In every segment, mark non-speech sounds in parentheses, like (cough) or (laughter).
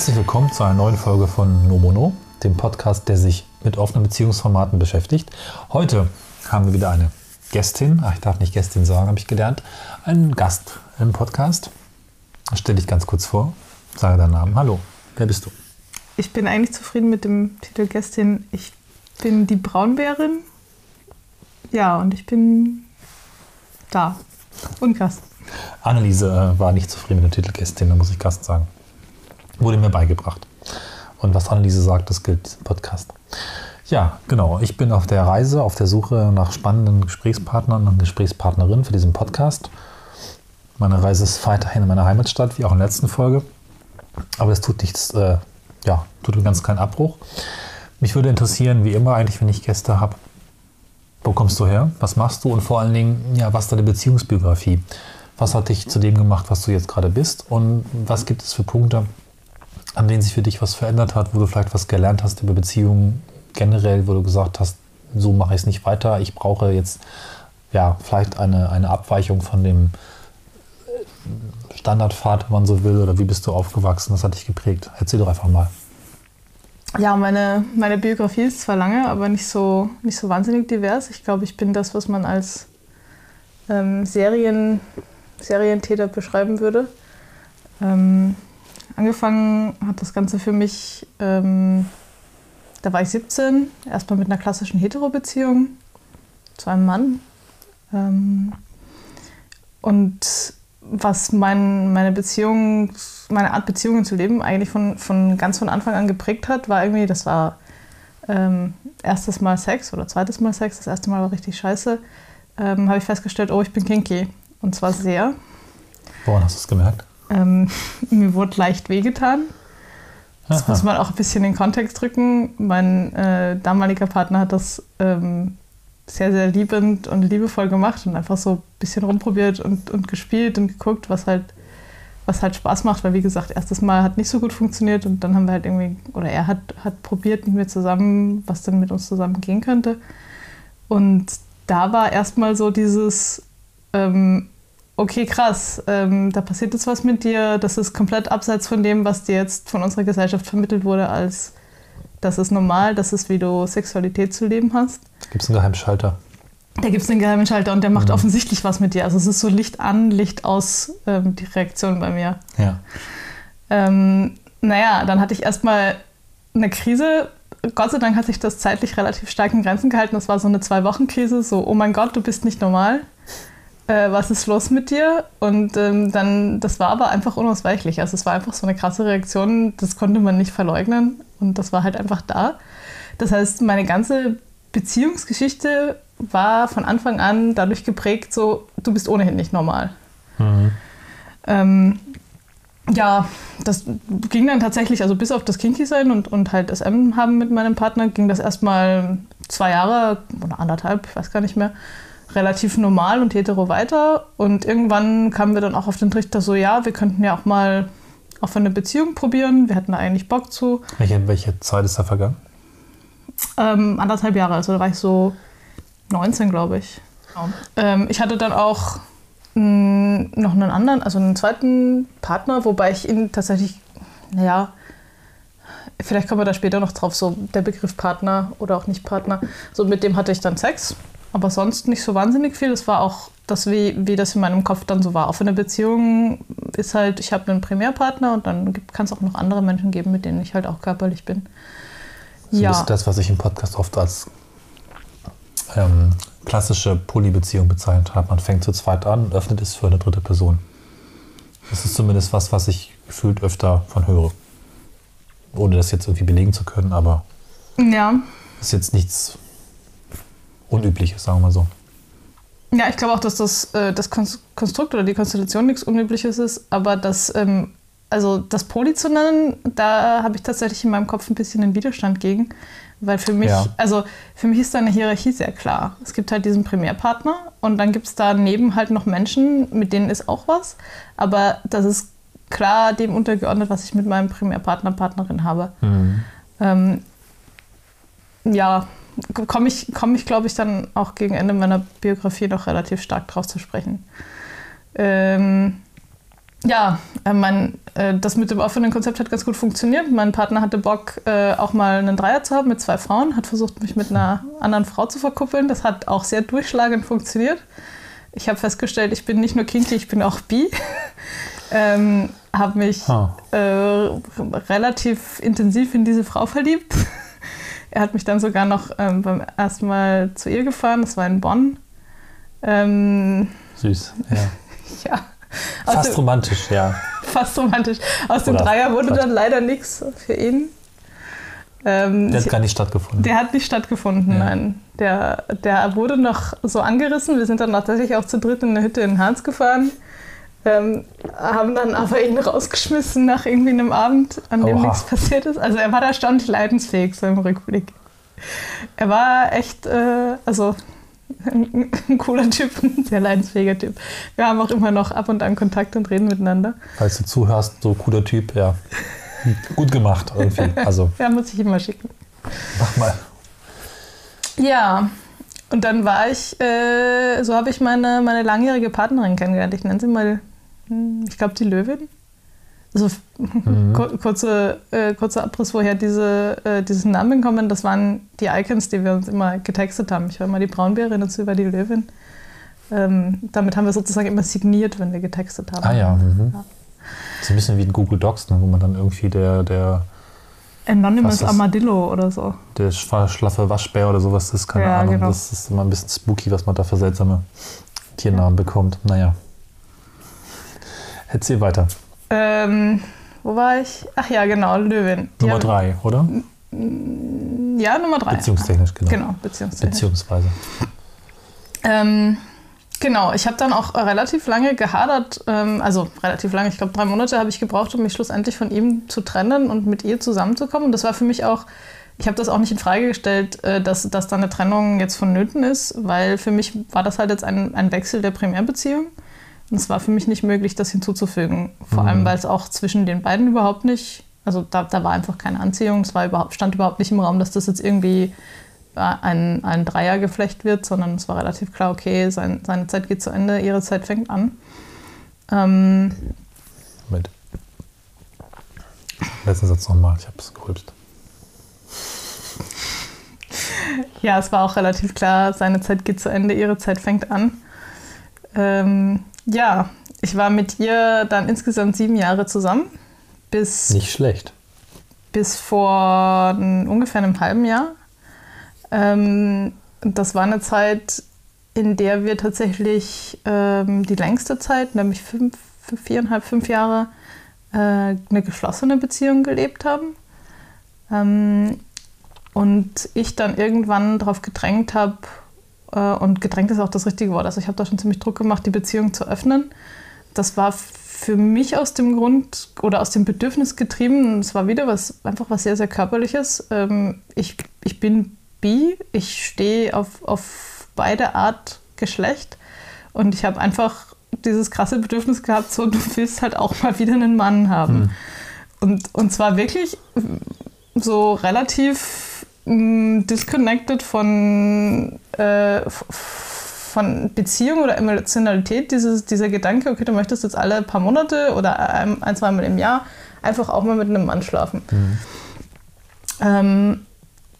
Herzlich willkommen zu einer neuen Folge von Nomono, dem Podcast, der sich mit offenen Beziehungsformaten beschäftigt. Heute haben wir wieder eine Gästin, ach, ich darf nicht Gästin sagen, habe ich gelernt, einen Gast im Podcast. Stell dich ganz kurz vor, sage deinen Namen. Hallo, wer bist du? Ich bin eigentlich zufrieden mit dem Titel Gästin. Ich bin die Braunbärin. Ja, und ich bin da und Gast. Anneliese äh, war nicht zufrieden mit dem Titel Gästin, da muss ich Gast sagen. Wurde mir beigebracht. Und was Anneliese sagt, das gilt diesem Podcast. Ja, genau. Ich bin auf der Reise, auf der Suche nach spannenden Gesprächspartnern und Gesprächspartnerinnen für diesen Podcast. Meine Reise ist weiterhin in meiner Heimatstadt, wie auch in der letzten Folge. Aber es tut nichts, äh, ja, tut einen ganz kleinen Abbruch. Mich würde interessieren, wie immer eigentlich, wenn ich Gäste habe, wo kommst du her? Was machst du? Und vor allen Dingen, ja, was ist deine Beziehungsbiografie? Was hat dich zu dem gemacht, was du jetzt gerade bist? Und was gibt es für Punkte, an denen sich für dich was verändert hat, wo du vielleicht was gelernt hast über Beziehungen generell, wo du gesagt hast, so mache ich es nicht weiter, ich brauche jetzt ja vielleicht eine, eine Abweichung von dem Standardpfad, wenn man so will, oder wie bist du aufgewachsen, das hat dich geprägt? Erzähl doch einfach mal. Ja, meine, meine Biografie ist zwar lange, aber nicht so, nicht so wahnsinnig divers. Ich glaube, ich bin das, was man als ähm, Serien, Serientäter beschreiben würde. Ähm, angefangen hat das Ganze für mich, ähm, da war ich 17, erstmal mit einer klassischen Hetero-Beziehung zu einem Mann. Ähm, und was mein, meine Beziehung, meine Art Beziehungen zu leben eigentlich von, von ganz von Anfang an geprägt hat, war irgendwie, das war ähm, erstes Mal Sex oder zweites Mal Sex, das erste Mal war richtig scheiße, ähm, habe ich festgestellt, oh, ich bin kinky. Und zwar sehr. Woran hast du es gemerkt? Ähm, (laughs) mir wurde leicht wehgetan. Das Aha. muss man auch ein bisschen in den Kontext drücken. Mein äh, damaliger Partner hat das ähm, sehr, sehr liebend und liebevoll gemacht und einfach so ein bisschen rumprobiert und, und gespielt und geguckt, was halt, was halt Spaß macht, weil wie gesagt, erstes Mal hat nicht so gut funktioniert und dann haben wir halt irgendwie, oder er hat, hat probiert mit mir zusammen, was denn mit uns zusammen gehen könnte. Und da war erstmal so dieses, ähm, okay, krass, ähm, da passiert jetzt was mit dir, das ist komplett abseits von dem, was dir jetzt von unserer Gesellschaft vermittelt wurde als das ist normal, das ist, wie du Sexualität zu leben hast. Gibt es einen Geheimschalter? Da gibt es einen Geheimschalter und der macht mhm. offensichtlich was mit dir. Also es ist so Licht an, Licht aus, ähm, die Reaktion bei mir. Ja. Ähm, naja, dann hatte ich erstmal eine Krise. Gott sei Dank hat sich das zeitlich relativ stark in Grenzen gehalten. Das war so eine Zwei-Wochen-Krise. So, oh mein Gott, du bist nicht normal. Äh, was ist los mit dir? Und ähm, dann, das war aber einfach unausweichlich. Also es war einfach so eine krasse Reaktion, das konnte man nicht verleugnen. Und das war halt einfach da. Das heißt, meine ganze Beziehungsgeschichte war von Anfang an dadurch geprägt, so, du bist ohnehin nicht normal. Mhm. Ähm, ja, das ging dann tatsächlich, also bis auf das Kinky sein und, und halt SM haben mit meinem Partner, ging das erstmal zwei Jahre oder anderthalb, ich weiß gar nicht mehr, relativ normal und hetero weiter. Und irgendwann kamen wir dann auch auf den Trichter so, ja, wir könnten ja auch mal auf eine Beziehung probieren. Wir hatten da eigentlich Bock zu. Welche, welche Zeit ist da vergangen? Ähm, anderthalb Jahre, also da war ich so 19, glaube ich. Genau. Ähm, ich hatte dann auch mh, noch einen anderen, also einen zweiten Partner, wobei ich ihn tatsächlich, naja, vielleicht kommen wir da später noch drauf, so der Begriff Partner oder auch nicht Partner. So mit dem hatte ich dann Sex, aber sonst nicht so wahnsinnig viel. Es war auch das, wie, wie das in meinem Kopf dann so war. Auf einer Beziehung ist halt, ich habe einen Primärpartner und dann kann es auch noch andere Menschen geben, mit denen ich halt auch körperlich bin. So ja. Das ist das, was ich im Podcast oft als ähm, klassische Polybeziehung bezeichnet habe. Man fängt zu zweit an und öffnet es für eine dritte Person. Das ist zumindest was, was ich gefühlt öfter von höre. Ohne das jetzt irgendwie belegen zu können, aber ja. ist jetzt nichts Unübliches, sagen wir mal so. Ja, ich glaube auch, dass das, äh, das Konstrukt oder die Konstellation nichts Unübliches ist, aber das, ähm, also das Poly zu nennen, da habe ich tatsächlich in meinem Kopf ein bisschen den Widerstand gegen. Weil für mich, ja. also für mich ist da eine Hierarchie sehr klar. Es gibt halt diesen Primärpartner und dann gibt es daneben halt noch Menschen, mit denen ist auch was. Aber das ist klar dem untergeordnet, was ich mit meinem Primärpartner, Partnerin habe. Mhm. Ähm, ja, komme ich, komm ich glaube ich, dann auch gegen Ende meiner Biografie noch relativ stark drauf zu sprechen. Ähm, ja, äh, mein, äh, das mit dem offenen Konzept hat ganz gut funktioniert. Mein Partner hatte Bock, äh, auch mal einen Dreier zu haben mit zwei Frauen, hat versucht, mich mit einer anderen Frau zu verkuppeln. Das hat auch sehr durchschlagend funktioniert. Ich habe festgestellt, ich bin nicht nur kinky, ich bin auch bi. (laughs) ähm, habe mich Ah. äh, relativ intensiv in diese Frau verliebt. (laughs) er hat mich dann sogar noch ähm, beim ersten Mal zu ihr gefahren, das war in Bonn. Ähm, Süß. Ja. (laughs) ja, Fast dem, romantisch, ja. (laughs) fast romantisch. Aus dem Oder Dreier wurde dann leider nichts für ihn. Ähm, Der hat gar nicht stattgefunden. der hat nicht stattgefunden, Ja. nein. Der, der wurde noch so angerissen. Wir sind dann tatsächlich auch zu dritt in eine Hütte in Harz gefahren. Ähm, haben dann aber ihn rausgeschmissen nach irgendwie einem Abend, an dem Oha. nichts passiert ist. Also er war da erstaunlich leidensfähig, so im Rückblick. Er war echt, äh, also ein, ein cooler Typ, ein sehr leidensfähiger Typ. Wir haben auch immer noch ab und an Kontakt und reden miteinander. Falls du zuhörst, so cooler Typ, ja. Gut gemacht irgendwie. Also, (laughs) Ja, muss ich ihm mal schicken. mach mal. Ja, und dann war ich, äh, so habe ich meine, meine langjährige Partnerin kennengelernt. Ich nenne sie mal, ich glaube, die Löwin. Also Mhm. kur kurze, äh, kurzer Abriss, woher diese, äh, diesen Namen kommen. Das waren die Icons, die wir uns immer getextet haben. Ich war immer die Braunbärin, dazu war die Löwin. Ähm, damit haben wir sozusagen immer signiert, wenn wir getextet haben. Ah ja. Mhm. Ja. So ein bisschen wie in Google Docs, ne, wo man dann irgendwie der, der, Anonymous ist- Armadillo oder so. der schlaffe Waschbär oder sowas ist, keine Ja, Ahnung. genau. Das ist immer ein bisschen spooky, was man da für seltsame Tiernamen bekommt. Naja. Erzähl weiter. Ähm, wo war ich? Ach ja, genau, Löwin. Die Nummer haben- drei, oder? Ja, Nummer drei. Beziehungstechnisch, genau. Genau, beziehungstechnisch. Beziehungsweise. Ähm, genau, ich habe dann auch relativ lange gehadert, ähm, also relativ lange, ich glaube drei Monate habe ich gebraucht, um mich schlussendlich von ihm zu trennen und mit ihr zusammenzukommen. Und das war für mich auch, ich habe das auch nicht in Frage gestellt, äh, dass, dass da eine Trennung jetzt vonnöten ist, weil für mich war das halt jetzt ein, ein Wechsel der Primärbeziehung. Und es war für mich nicht möglich, das hinzuzufügen. Vor Mhm. allem, weil es auch zwischen den beiden überhaupt nicht, also da, da war einfach keine Anziehung, es war überhaupt, stand überhaupt nicht im Raum, dass das jetzt irgendwie äh, ein, ein Dreiergeflecht wird, sondern es war relativ klar, okay, sein, seine Zeit geht zu Ende, ihre Zeit fängt an. Ähm, Moment. Letzten Satz nochmal, ich habe es gerülpst. ja, es war auch relativ klar, seine Zeit geht zu Ende, ihre Zeit fängt an. Ähm, ja, ich war mit ihr dann insgesamt sieben Jahre zusammen, bis Nicht schlecht. bis vor ungefähr einem halben Jahr. Ähm, das war eine Zeit, in der wir tatsächlich ähm, die längste Zeit, nämlich fünf, fünf, viereinhalb, fünf Jahre, äh, eine geschlossene Beziehung gelebt haben. Ähm, und ich dann irgendwann darauf gedrängt habe, äh, und gedrängt ist auch das richtige Wort, also ich habe da schon ziemlich Druck gemacht, die Beziehung zu öffnen. Das war für mich aus dem Grund oder aus dem Bedürfnis getrieben, es war wieder was, einfach was sehr, sehr Körperliches. Ähm, ich, ich bin bi, ich stehe auf, auf beide Art Geschlecht und ich habe einfach dieses krasse Bedürfnis gehabt, so du willst halt auch mal wieder einen Mann haben. Und, und zwar wirklich so relativ mh, disconnected von, äh, von Beziehung oder Emotionalität, dieses, dieser Gedanke, okay, du möchtest jetzt alle paar Monate oder ein, ein zwei Mal im Jahr einfach auch mal mit einem Mann schlafen. Ähm,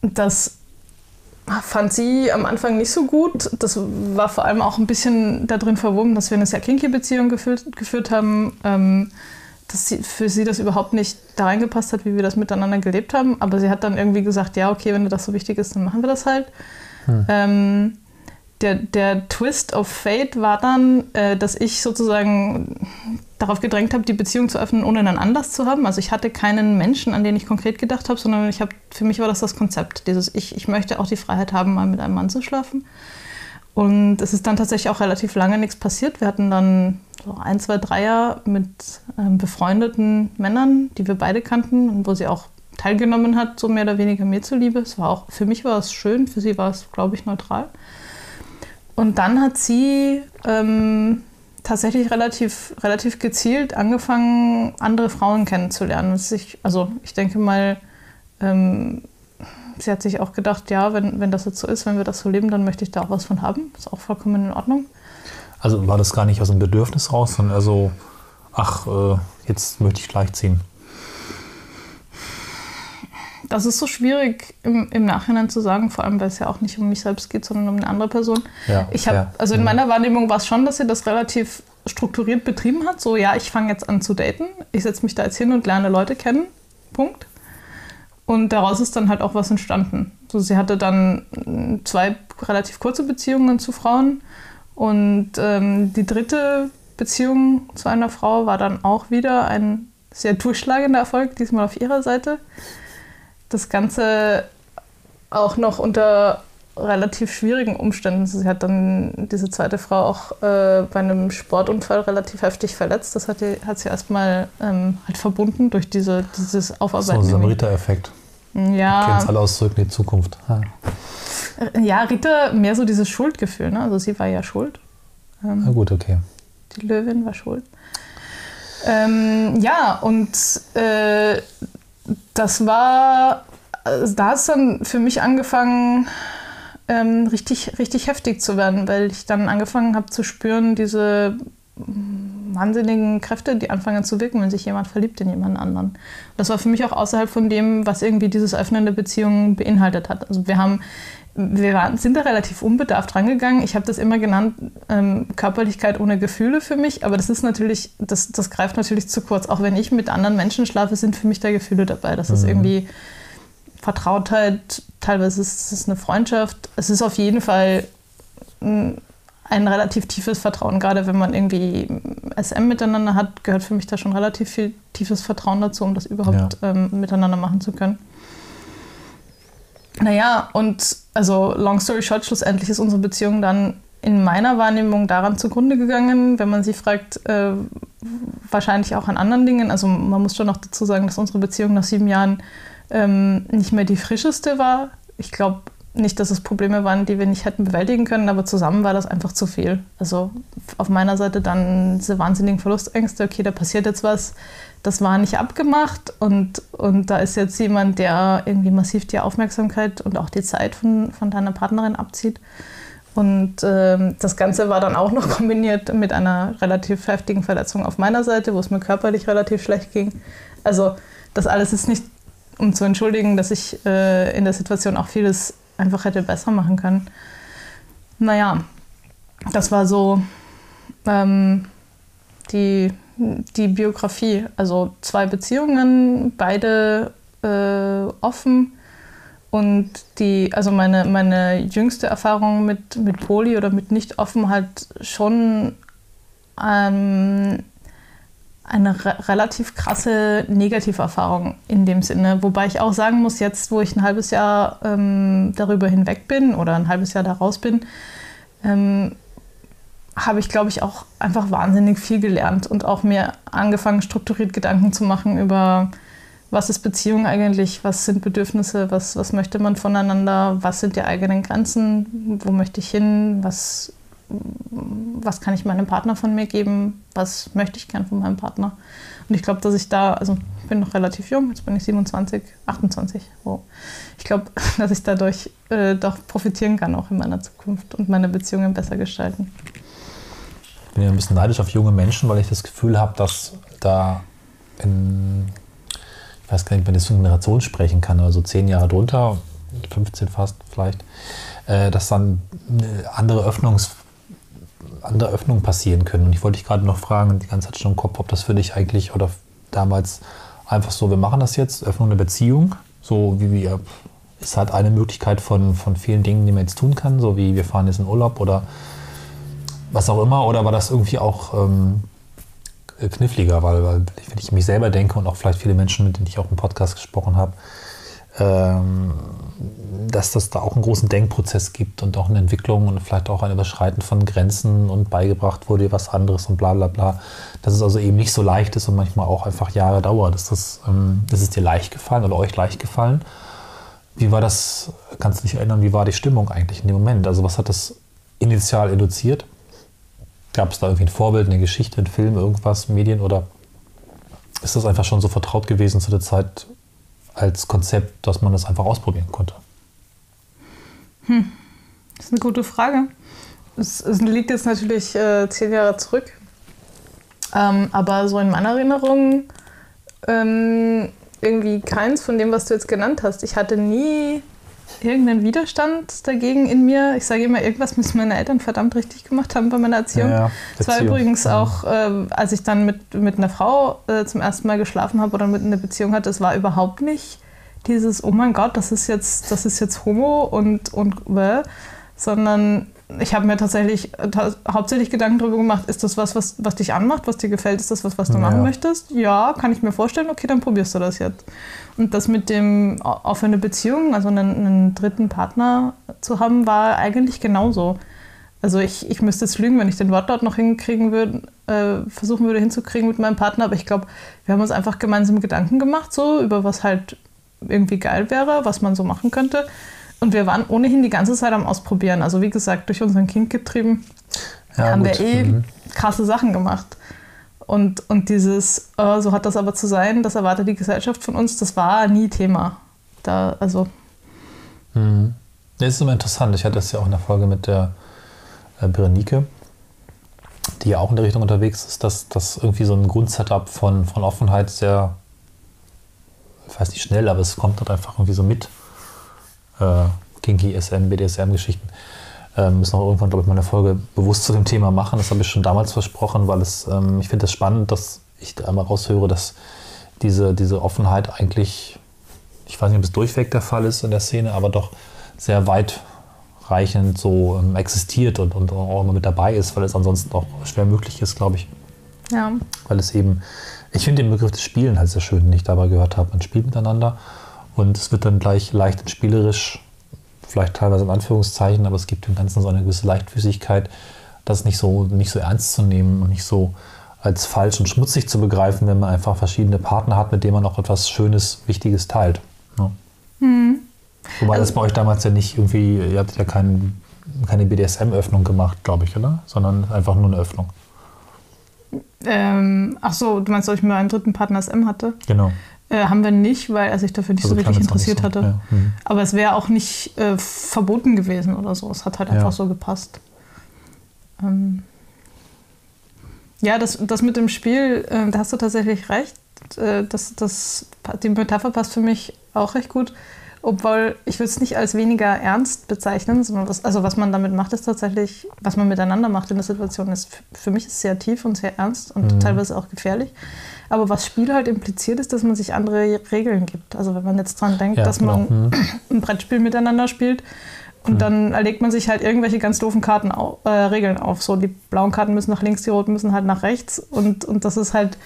das fand sie am Anfang nicht so gut. Das war vor allem auch ein bisschen darin verwoben, dass wir eine sehr kinky Beziehung geführt, geführt haben. Ähm, dass sie, für sie das überhaupt nicht da reingepasst hat, wie wir das miteinander gelebt haben. Aber sie hat dann irgendwie gesagt, ja, okay, wenn dir das so wichtig ist, dann machen wir das halt. Ähm, der, der Twist of Fate war dann, äh, dass ich sozusagen darauf gedrängt habe, die Beziehung zu öffnen, ohne einen Anlass zu haben. Also ich hatte keinen Menschen, an den ich konkret gedacht habe, sondern ich habe, für mich war das das Konzept. Dieses, ich, ich möchte auch die Freiheit haben, mal mit einem Mann zu schlafen. Und es ist dann tatsächlich auch relativ lange nichts passiert. Wir hatten dann so ein, zwei Dreier mit ähm, befreundeten Männern, die wir beide kannten und wo sie auch teilgenommen hat, so mehr oder weniger mir zuliebe. Es war auch, für mich war es schön, für sie war es, glaube ich, neutral. Und dann hat sie ähm, tatsächlich relativ, relativ gezielt angefangen, andere Frauen kennenzulernen. Sich, also ich denke mal, ähm, sie hat sich auch gedacht, ja, wenn, wenn das jetzt so ist, wenn wir das so leben, dann möchte ich da auch was von haben. Ist auch vollkommen in Ordnung. Also war das gar nicht aus dem Bedürfnis raus, sondern so ach, äh, jetzt möchte ich gleich ziehen? Das ist so schwierig im, im Nachhinein zu sagen, vor allem weil es ja auch nicht um mich selbst geht, sondern um eine andere Person. Ja, ich habe, fair. also in Mhm. meiner Wahrnehmung war es schon, dass sie das relativ strukturiert betrieben hat. So, ja, ich fange jetzt an zu daten, ich setze mich da jetzt hin und lerne Leute kennen. Punkt. Und daraus ist dann halt auch was entstanden. So, sie hatte dann mm, zwei relativ kurze Beziehungen zu Frauen und ähm, die dritte Beziehung zu einer Frau war dann auch wieder ein sehr durchschlagender Erfolg, diesmal auf ihrer Seite. Das Ganze auch noch unter relativ schwierigen Umständen. Sie hat dann diese zweite Frau auch äh, bei einem Sportunfall relativ heftig verletzt. Das hat, die, hat sie erstmal ähm, halt verbunden durch diese, dieses So Aufarbeiten. ein irgendwie. Samariter-Effekt. Kennen ja, es alle aus Zurück in die Zukunft. Ja. ja, Rita mehr so dieses Schuldgefühl. Ne? Also sie war ja schuld. Ähm, Na gut, okay. Die Löwin war schuld. Ähm, ja, und äh, das war, also da hat es dann für mich angefangen, ähm, richtig, richtig heftig zu werden, weil ich dann angefangen habe zu spüren, diese wahnsinnigen Kräfte, die anfangen zu wirken, wenn sich jemand verliebt in jemanden anderen. Das war für mich auch außerhalb von dem, was irgendwie dieses Öffnen der Beziehung beinhaltet hat. Also wir haben wir waren, sind da relativ unbedarft rangegangen. Ich habe das immer genannt, ähm, Körperlichkeit ohne Gefühle für mich, aber das ist natürlich, das, das greift natürlich zu kurz. Auch wenn ich mit anderen Menschen schlafe, sind für mich da Gefühle dabei. Das ist Mhm. irgendwie Vertrautheit, teilweise ist es eine Freundschaft. Es ist auf jeden Fall mm, ein relativ tiefes Vertrauen. Gerade wenn man irgendwie SM miteinander hat, gehört für mich da schon relativ viel tiefes Vertrauen dazu, um das überhaupt ähm, miteinander machen zu können. Naja, und also long story short, schlussendlich ist unsere Beziehung dann in meiner Wahrnehmung daran zugrunde gegangen, wenn man sie fragt, äh, wahrscheinlich auch an anderen Dingen. Also man muss schon noch dazu sagen, dass unsere Beziehung nach sieben Jahren ähm, nicht mehr die frischeste war. Ich glaube nicht, dass es Probleme waren, die wir nicht hätten bewältigen können, aber zusammen war das einfach zu viel. Also auf meiner Seite dann diese wahnsinnigen Verlustängste, okay, da passiert jetzt was, das war nicht abgemacht und, und da ist jetzt jemand, der irgendwie massiv die Aufmerksamkeit und auch die Zeit von, von deiner Partnerin abzieht. Und ähm, das Ganze war dann auch noch (laughs) kombiniert mit einer relativ heftigen Verletzung auf meiner Seite, wo es mir körperlich relativ schlecht ging. Also das alles ist nicht, um zu entschuldigen, dass ich äh, in der Situation auch vieles einfach hätte besser machen können. Naja, das war so ähm, die, die Biografie. Also zwei Beziehungen, beide äh, offen. Und die, also meine, meine jüngste Erfahrung mit, mit Poli oder mit Nicht-Offen halt schon ähm, eine re relativ krasse Negativerfahrung in dem Sinne. Wobei ich auch sagen muss, jetzt, wo ich ein halbes Jahr ähm, darüber hinweg bin oder ein halbes Jahr da raus bin, ähm, habe ich, glaube ich, auch einfach wahnsinnig viel gelernt und auch mir angefangen, strukturiert Gedanken zu machen über, was ist Beziehung eigentlich, was sind Bedürfnisse, was, was möchte man voneinander, was sind die eigenen Grenzen, wo möchte ich hin, was, was kann ich meinem Partner von mir geben, was möchte ich gern von meinem Partner. Und ich glaube, dass ich da, also ich bin noch relativ jung, jetzt bin ich 27, 28. Oh. Ich glaube, (laughs) dass ich dadurch äh, doch profitieren kann, auch in meiner Zukunft und meine Beziehungen besser gestalten. Ich bin ja ein bisschen neidisch auf junge Menschen, weil ich das Gefühl habe, dass da in, ich weiß gar nicht, man das von Generation sprechen kann, also zehn Jahre drunter, 15 fast vielleicht, äh, dass dann eine andere Öffnungs andere Öffnungen passieren können. Und ich wollte dich gerade noch fragen, die ganze Zeit schon im Kopf, ob das für dich eigentlich oder damals einfach so, wir machen das jetzt, Öffnung der Beziehung, so wie wir, ist halt eine Möglichkeit von, von vielen Dingen, die man jetzt tun kann, so wie wir fahren jetzt in Urlaub oder was auch immer, oder war das irgendwie auch ähm, kniffliger, weil, weil wenn ich mich selber denke und auch vielleicht viele Menschen, mit denen ich auch im Podcast gesprochen habe, dass das da auch einen großen Denkprozess gibt und auch eine Entwicklung und vielleicht auch ein Überschreiten von Grenzen und beigebracht wurde was anderes und bla bla bla. Dass es also eben nicht so leicht ist und manchmal auch einfach Jahre dauert. Ist das, ähm, ist dir leicht gefallen oder euch leicht gefallen? Wie war das, kannst du dich erinnern, wie war die Stimmung eigentlich in dem Moment? Also was hat das initial induziert? Gab es da irgendwie ein Vorbild, eine Geschichte, ein Film, irgendwas, Medien oder ist das einfach schon so vertraut gewesen zu der Zeit als Konzept, dass man das einfach ausprobieren konnte? Hm. Das ist eine gute Frage. Es, es liegt jetzt natürlich äh, zehn Jahre zurück. Ähm, aber so in meiner Erinnerung ähm, irgendwie keins von dem, was du jetzt genannt hast. Ich hatte nie irgendeinen Widerstand dagegen in mir. Ich sage immer, irgendwas müssen meine Eltern verdammt richtig gemacht haben bei meiner Erziehung. Ja, Es war übrigens Ja. auch, äh, als ich dann mit, mit einer Frau äh, zum ersten Mal geschlafen habe oder mit einer Beziehung hatte, es war überhaupt nicht dieses, oh mein Gott, das ist jetzt, das ist jetzt Homo und, und bäh, sondern ich habe mir tatsächlich äh, ta hauptsächlich Gedanken darüber gemacht, ist das was, was, was dich anmacht, was dir gefällt, ist das was, was du Ja. machen möchtest? Ja, kann ich mir vorstellen, okay, dann probierst du das jetzt. Und das mit dem au- auf eine Beziehung, also einen, einen dritten Partner zu haben, war eigentlich genauso. Also ich, ich müsste jetzt lügen, wenn ich den Wortlaut noch hinkriegen würde, äh, versuchen würde hinzukriegen mit meinem Partner, aber ich glaube, wir haben uns einfach gemeinsam Gedanken gemacht, so über was halt irgendwie geil wäre, was man so machen könnte. Und wir waren ohnehin die ganze Zeit am Ausprobieren. Also wie gesagt, durch unseren Kind getrieben, Ja, haben gut. wir eh Mhm. krasse Sachen gemacht. Und, und dieses, äh, so hat das aber zu sein, das erwartet die Gesellschaft von uns, das war nie Thema. Da, also, Mhm. Das ist immer interessant. Ich hatte das ja auch in der Folge mit der äh, Berenike, die ja auch in der Richtung unterwegs ist, dass das irgendwie so ein Grundsetup von, von Offenheit sehr, ich weiß nicht schnell, aber es kommt halt einfach irgendwie so mit. Äh, Kinky, SM, BDSM-Geschichten. Ähm, müssen auch irgendwann, glaube ich, mal eine Folge bewusst zu dem Thema machen. Das habe ich schon damals versprochen, weil es, ähm, ich finde es spannend, dass ich da einmal raushöre, dass diese, diese Offenheit eigentlich, ich weiß nicht, ob es durchweg der Fall ist in der Szene, aber doch sehr weitreichend so ähm, existiert und, und auch immer mit dabei ist, weil es ansonsten auch schwer möglich ist, glaube ich. ja. Weil es eben, ich finde den Begriff des Spielen halt sehr schön, den ich dabei gehört habe. Man spielt miteinander und es wird dann gleich leicht und spielerisch, vielleicht teilweise in Anführungszeichen, aber es gibt dem Ganzen so eine gewisse Leichtfüßigkeit, das nicht so, nicht so ernst zu nehmen und nicht so als falsch und schmutzig zu begreifen, wenn man einfach verschiedene Partner hat, mit denen man auch etwas Schönes, Wichtiges teilt. Ne? Wobei das bei euch damals ja nicht irgendwie, ihr habt ja kein, keine BDSM-Öffnung gemacht, glaube ich, oder? Sondern einfach nur eine Öffnung. Ähm, ach so, du meinst, ob ich mir einen dritten Partner SM hatte? Genau. Äh, haben wir nicht, weil er sich dafür nicht Also so richtig interessiert so. hatte. Ja. Mhm. Aber es wäre auch nicht äh, verboten gewesen oder so. Es hat halt Ja. einfach so gepasst. Ähm ja, das, das mit dem Spiel, äh, da hast du tatsächlich recht. Äh, das, das, die Metapher passt für mich auch recht gut. Obwohl ich würde es nicht als weniger ernst bezeichnen, sondern was, also was man damit macht, ist tatsächlich, was man miteinander macht in der Situation, ist für mich ist sehr tief und sehr ernst und Mhm. teilweise auch gefährlich. Aber was Spiel halt impliziert, ist, dass man sich andere Regeln gibt. Also wenn man jetzt dran denkt, Ja, dass genau. man Mhm. ein Brettspiel miteinander spielt und dann erlegt man sich halt irgendwelche ganz doofen Karten au äh, Regeln auf. So die blauen Karten müssen nach links, die roten müssen halt nach rechts und, und das ist halt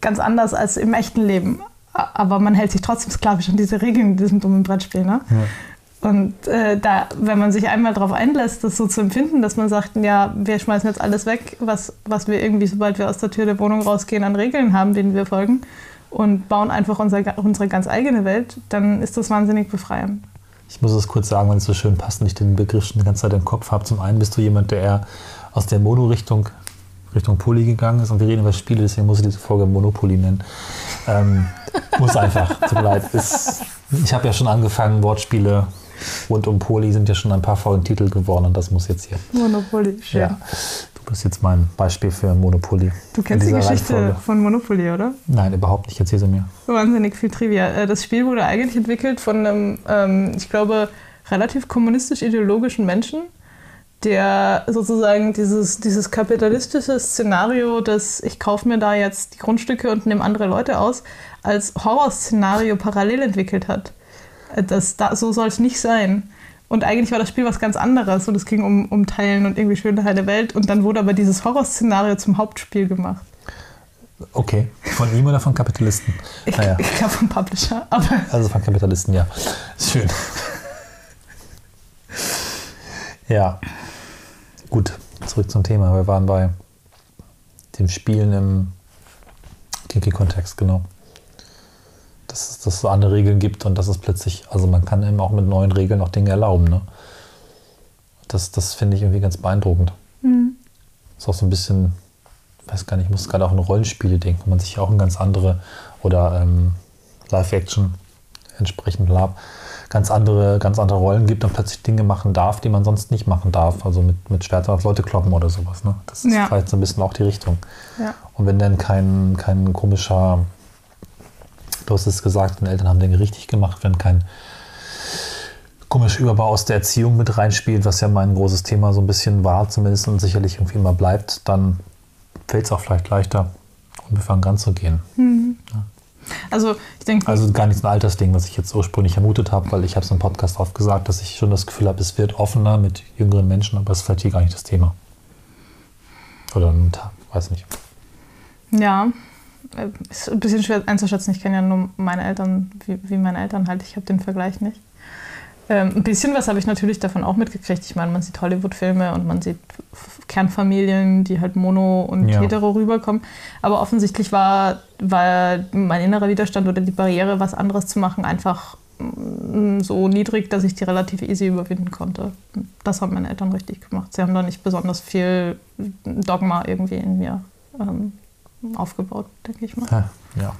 ganz anders als im echten Leben. Aber man hält sich trotzdem sklavisch an diese Regeln in diesem dummen Brettspiel. Ne? Und äh, da, wenn man sich einmal darauf einlässt, das so zu empfinden, dass man sagt, ja, wir schmeißen jetzt alles weg, was, was wir irgendwie, sobald wir aus der Tür der Wohnung rausgehen, an Regeln haben, denen wir folgen, und bauen einfach unser, unsere ganz eigene Welt, dann ist das wahnsinnig befreiend. Ich muss es kurz sagen, weil es so schön passt und ich den Begriff schon die ganze Zeit im Kopf habe. Zum einen bist du jemand, der eher aus der Mono-Richtung Richtung Poly gegangen ist und wir reden über Spiele, deswegen muss ich diese Folge Monopoly nennen. Ähm, muss einfach, tut mir leid. Ist, ich habe ja schon angefangen, Wortspiele rund um Poly sind ja schon ein paar Folgentitel geworden und das muss jetzt hier. Monopoly, schön. Ja, du bist jetzt mein Beispiel für Monopoly. Du kennst die Geschichte Reihenfolge. von Monopoly, oder? Nein, überhaupt nicht. Erzähl sie mir. Wahnsinnig viel Trivia. Äh, Das Spiel wurde eigentlich entwickelt von einem, ähm, ich glaube, relativ kommunistisch-ideologischen Menschen, der sozusagen dieses, dieses kapitalistische Szenario, dass ich kaufe mir da jetzt die Grundstücke und nehme andere Leute aus, als Horrorszenario parallel entwickelt hat. Das, da, so soll es nicht sein. Und eigentlich war das Spiel was ganz anderes und es ging um, um Teilen und irgendwie schöne heile Welt und dann wurde aber dieses Horrorszenario zum Hauptspiel gemacht. Okay. Von ihm oder von Kapitalisten? Ich, Naja. ich glaube vom Publisher, aber (laughs) Also von Kapitalisten, ja. Schön. ja. Gut, zurück zum Thema. Wir waren bei dem Spielen im Kinky-Kontext, genau. Dass es, dass es so andere Regeln gibt und dass es plötzlich, also man kann eben auch mit neuen Regeln auch Dinge erlauben. Ne? Das, das finde ich irgendwie ganz beeindruckend. Ist auch so ein bisschen, weiß gar nicht, ich muss gerade auch an Rollenspiele denken, wo man sich auch in ganz andere oder ähm, Live-Action entsprechend lab, ganz andere, ganz andere Rollen gibt und plötzlich Dinge machen darf, die man sonst nicht machen darf. Also mit, mit Schwert auf Leute kloppen oder sowas. Ne? Das ist Ja. vielleicht so ein bisschen auch die Richtung. Ja. Und wenn dann kein, kein komischer, du hast es gesagt, deine Eltern haben Dinge richtig gemacht, wenn kein komischer Überbau aus der Erziehung mit reinspielt, was ja mein großes Thema so ein bisschen war zumindest und sicherlich irgendwie immer bleibt, dann fällt es auch vielleicht leichter, unbefangen ranzugehen. Also ich denke, Also gar nicht so ein Altersding, was ich jetzt ursprünglich vermutet habe, weil ich habe es im Podcast oft gesagt, dass ich schon das Gefühl habe, es wird offener mit jüngeren Menschen, aber es ist vielleicht hier gar nicht das Thema. Oder ein Tag, weiß nicht. ja, ist ein bisschen schwer einzuschätzen. Ich kenne ja nur meine Eltern, wie, wie meine Eltern halt. Ich habe den Vergleich nicht. Ähm, ein bisschen was habe ich natürlich davon auch mitgekriegt. Ich meine, man sieht Hollywood-Filme und man sieht Kernfamilien, die halt mono und Ja. hetero rüberkommen. Aber offensichtlich war, war mein innerer Widerstand oder die Barriere, was anderes zu machen, einfach mm, so niedrig, dass ich die relativ easy überwinden konnte. Das haben meine Eltern richtig gemacht. Sie haben da nicht besonders viel Dogma irgendwie in mir ähm, aufgebaut, denke ich mal. Ja. ja.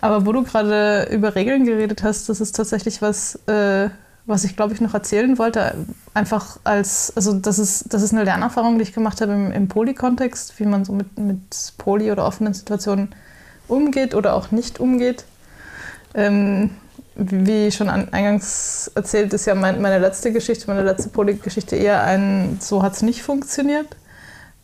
Aber wo du gerade über Regeln geredet hast, das ist tatsächlich was, äh, was ich glaube ich noch erzählen wollte. Einfach als, also das ist, das ist eine Lernerfahrung, die ich gemacht habe im, im Poly-Kontext, wie man so mit, mit Poly- oder offenen Situationen umgeht oder auch nicht umgeht. Ähm, wie schon an, eingangs erzählt, ist ja mein, meine letzte Geschichte, meine letzte Poly-Geschichte eher ein, so hat es nicht funktioniert.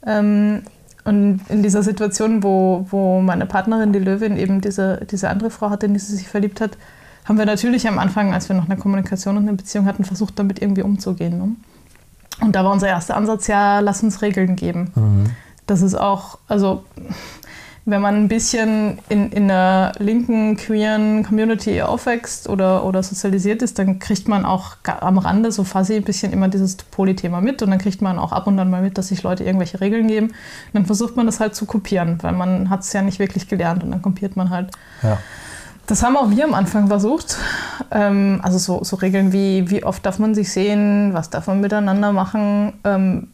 Ähm, und in dieser Situation, wo, wo meine Partnerin, die Löwin, eben diese, diese andere Frau hatte, in die sie sich verliebt hat, haben wir natürlich am Anfang, als wir noch eine Kommunikation und eine Beziehung hatten, versucht, damit irgendwie umzugehen. Ne? Und da war unser erster Ansatz ja, lass uns Regeln geben. Mhm. Das ist auch, also wenn man ein bisschen in, in einer linken, queeren Community aufwächst oder, oder sozialisiert ist, dann kriegt man auch am Rande so fuzzy ein bisschen immer dieses Poly-Thema mit und dann kriegt man auch ab und an mal mit, dass sich Leute irgendwelche Regeln geben. Und dann versucht man das halt zu kopieren, weil man hat es ja nicht wirklich gelernt und dann kopiert man halt. ja. Das haben auch wir am Anfang versucht. Ähm, also so, so Regeln wie, wie oft darf man sich sehen, was darf man miteinander machen, ähm,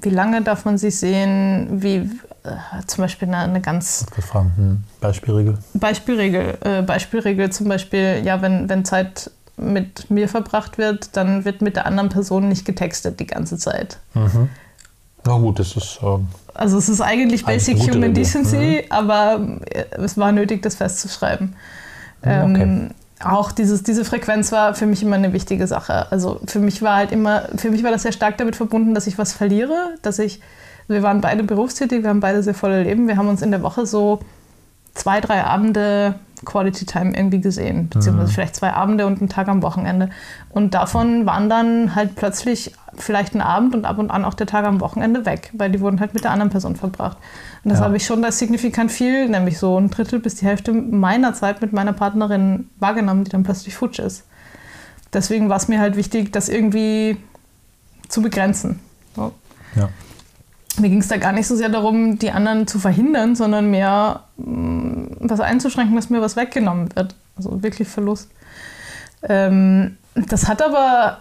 wie lange darf man sich sehen, wie äh, zum Beispiel eine, eine ganz Gefragt. Hm. Beispielregel. Beispielregel, äh, Beispielregel zum Beispiel, ja, wenn, wenn Zeit mit mir verbracht wird, dann wird mit der anderen Person nicht getextet die ganze Zeit. Mhm. Na gut, das ist. Ähm, Also es ist eigentlich Basic Human Regel. Decency, aber äh, es war nötig, das festzuschreiben. Mhm, okay. Ähm, auch dieses, diese Frequenz war für mich immer eine wichtige Sache. Also für mich war halt immer, für mich war das sehr stark damit verbunden, dass ich was verliere, dass ich, wir waren beide berufstätig, wir haben beide sehr volle Leben, wir haben uns in der Woche so zwei, drei Abende Quality Time irgendwie gesehen, beziehungsweise vielleicht zwei Abende und einen Tag am Wochenende. Und davon waren dann halt plötzlich vielleicht ein Abend und ab und an auch der Tag am Wochenende weg, weil die wurden halt mit der anderen Person verbracht. Und das Ja. habe ich schon als signifikant viel, nämlich so ein Drittel bis die Hälfte meiner Zeit mit meiner Partnerin wahrgenommen, die dann plötzlich futsch ist. Deswegen war es mir halt wichtig, das irgendwie zu begrenzen. So. ja. Mir ging es da gar nicht so sehr darum, die anderen zu verhindern, sondern mehr mh, was einzuschränken, dass mir was weggenommen wird. Also wirklich Verlust. Ähm, das hat aber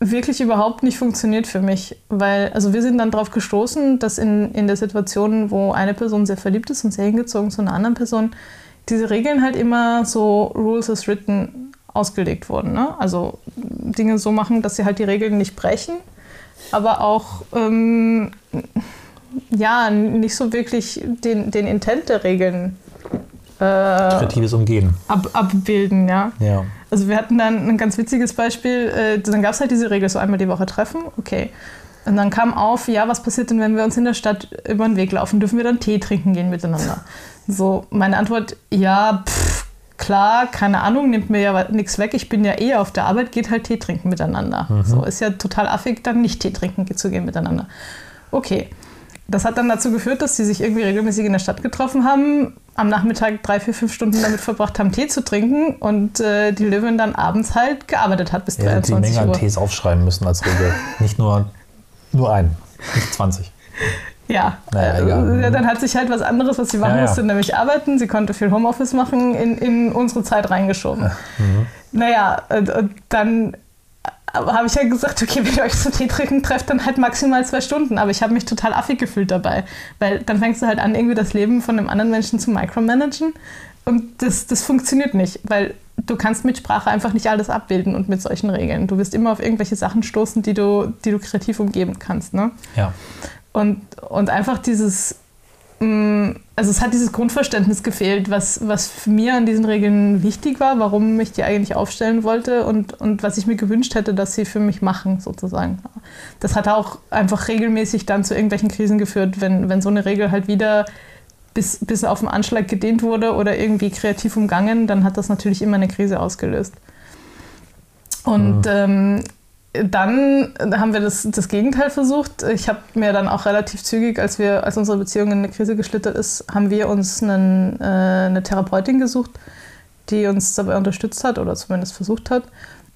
wirklich überhaupt nicht funktioniert für mich, weil also wir sind dann darauf gestoßen, dass in, in der Situation, wo eine Person sehr verliebt ist und sehr hingezogen zu einer anderen Person, diese Regeln halt immer so Rules as written ausgelegt wurden. Ne? Also Dinge so machen, dass sie halt die Regeln nicht brechen, aber auch ähm, ja nicht so wirklich den, den Intent der Regeln äh, Kreatives Umgehen. ab, abbilden, ja. Ja. Also wir hatten dann ein ganz witziges Beispiel, äh, dann gab es halt diese Regel, so einmal die Woche treffen, okay. Und dann kam auf, ja, was passiert denn, wenn wir uns in der Stadt über den Weg laufen? Dürfen wir dann Tee trinken gehen miteinander? So, meine Antwort, ja, pff, klar, keine Ahnung, nimmt mir ja nichts weg. Ich bin ja eh auf der Arbeit, geht halt Tee trinken miteinander. So, ist ja total affig, dann nicht Tee trinken zu gehen miteinander. Okay. Das hat dann dazu geführt, dass sie sich irgendwie regelmäßig in der Stadt getroffen haben, am Nachmittag drei, vier, fünf Stunden damit verbracht haben, Tee zu trinken und äh, die Löwin dann abends halt gearbeitet hat bis Ja, die 23 Menge an Uhr. Tees aufschreiben müssen als Regel. Nicht nur, nur einen, nicht 20. Ja, Naja, äh, egal. ja, dann hat sich halt was anderes, was sie machen Ja, ja. musste, nämlich arbeiten. Sie konnte viel Homeoffice machen, in, in unsere Zeit reingeschoben. Mhm. Naja, und, und dann habe ich ja gesagt, okay, wenn ihr euch zum Tee trinken trefft, dann halt maximal zwei Stunden. Aber ich habe mich total affig gefühlt dabei. Weil dann fängst du halt an, irgendwie das Leben von einem anderen Menschen zu micromanagen. Und das, das funktioniert nicht, weil du kannst mit Sprache einfach nicht alles abbilden und mit solchen Regeln. Du wirst immer auf irgendwelche Sachen stoßen, die du, die du kreativ umgeben kannst. Ne? Ja. Und, und einfach dieses, mm, also es hat dieses Grundverständnis gefehlt, was, was mir an diesen Regeln wichtig war, warum ich die eigentlich aufstellen wollte und, und was ich mir gewünscht hätte, dass sie für mich machen, sozusagen. Das hat auch einfach regelmäßig dann zu irgendwelchen Krisen geführt, wenn, wenn so eine Regel halt wieder bis, bis auf den Anschlag gedehnt wurde oder irgendwie kreativ umgangen, dann hat das natürlich immer eine Krise ausgelöst. Und mhm. ähm, dann haben wir das, das Gegenteil versucht. Ich habe mir dann auch relativ zügig, als wir, als unsere Beziehung in eine Krise geschlittert ist, haben wir uns einen, äh, eine Therapeutin gesucht, die uns dabei unterstützt hat oder zumindest versucht hat.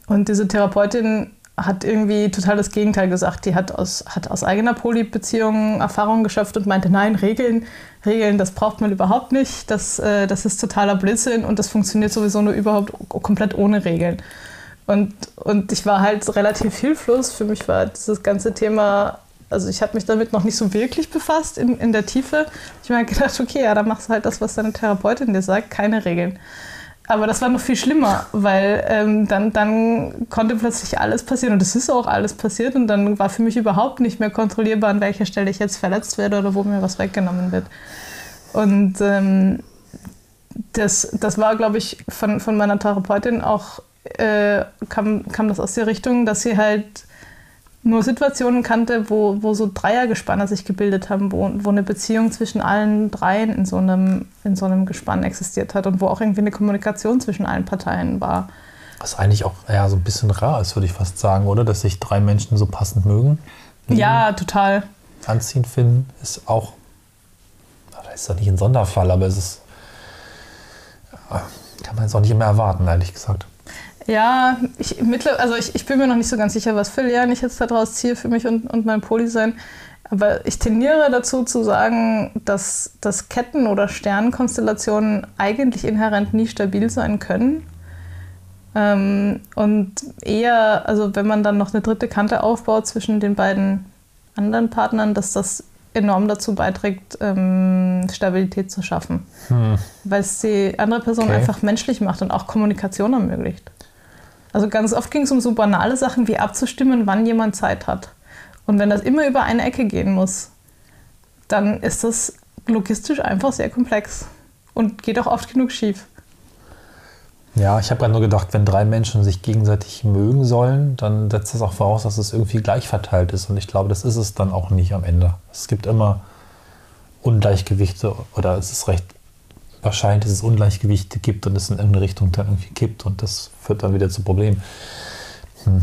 Und diese Therapeutin hat irgendwie total das Gegenteil gesagt. Die hat aus, hat aus eigener Polybeziehung Erfahrungen geschöpft und meinte, nein, Regeln, Regeln, das braucht man überhaupt nicht. Das, äh, das ist totaler Blödsinn und das funktioniert sowieso nur überhaupt komplett ohne Regeln. Und, und ich war halt relativ hilflos. Für mich war dieses ganze Thema, also ich habe mich damit noch nicht so wirklich befasst in, in der Tiefe. Ich habe mir halt gedacht, okay, ja, dann machst du halt das, was deine Therapeutin dir sagt, keine Regeln. Aber das war noch viel schlimmer, weil ähm, dann, dann konnte plötzlich alles passieren und es ist auch alles passiert und dann war für mich überhaupt nicht mehr kontrollierbar, an welcher Stelle ich jetzt verletzt werde oder wo mir was weggenommen wird. Und ähm, das, das war, glaube ich, von, von meiner Therapeutin auch, äh, kam, kam das aus der Richtung, dass sie halt nur Situationen kannte, wo, wo so Dreiergespanne sich gebildet haben, wo, wo eine Beziehung zwischen allen dreien in so, einem, in so einem Gespann existiert hat und wo auch irgendwie eine Kommunikation zwischen allen Parteien war. Was eigentlich auch ja, so ein bisschen rar ist, würde ich fast sagen, oder? Dass sich drei Menschen so passend mögen. Ja, total. Anziehend finden ist auch, das ist doch nicht ein Sonderfall, aber es ist, kann man jetzt auch nicht immer erwarten, ehrlich gesagt. Ja, ich, also ich, ich bin mir noch nicht so ganz sicher, was für Lehren ich jetzt daraus ziehe für mich und, und mein Polysein. Aber ich tendiere dazu zu sagen, dass, dass Ketten- oder Sternkonstellationen eigentlich inhärent nie stabil sein können. Ähm, und eher, also wenn man dann noch eine dritte Kante aufbaut zwischen den beiden anderen Partnern, dass das enorm dazu beiträgt, ähm, Stabilität zu schaffen. Hm. Weil es die andere Person okay. einfach menschlich macht und auch Kommunikation ermöglicht. Also ganz oft ging es um so banale Sachen wie abzustimmen, wann jemand Zeit hat. Und wenn das immer über eine Ecke gehen muss, dann ist das logistisch einfach sehr komplex und geht auch oft genug schief. Ja, ich habe gerade nur gedacht, wenn drei Menschen sich gegenseitig mögen sollen, dann setzt das auch voraus, dass es irgendwie gleich verteilt ist. Und ich glaube, das ist es dann auch nicht am Ende. Es gibt immer Ungleichgewichte oder es ist recht wahrscheinlich, dass es Ungleichgewichte gibt und es in irgendeine Richtung dann irgendwie kippt und das führt dann wieder zu Problemen. Hm.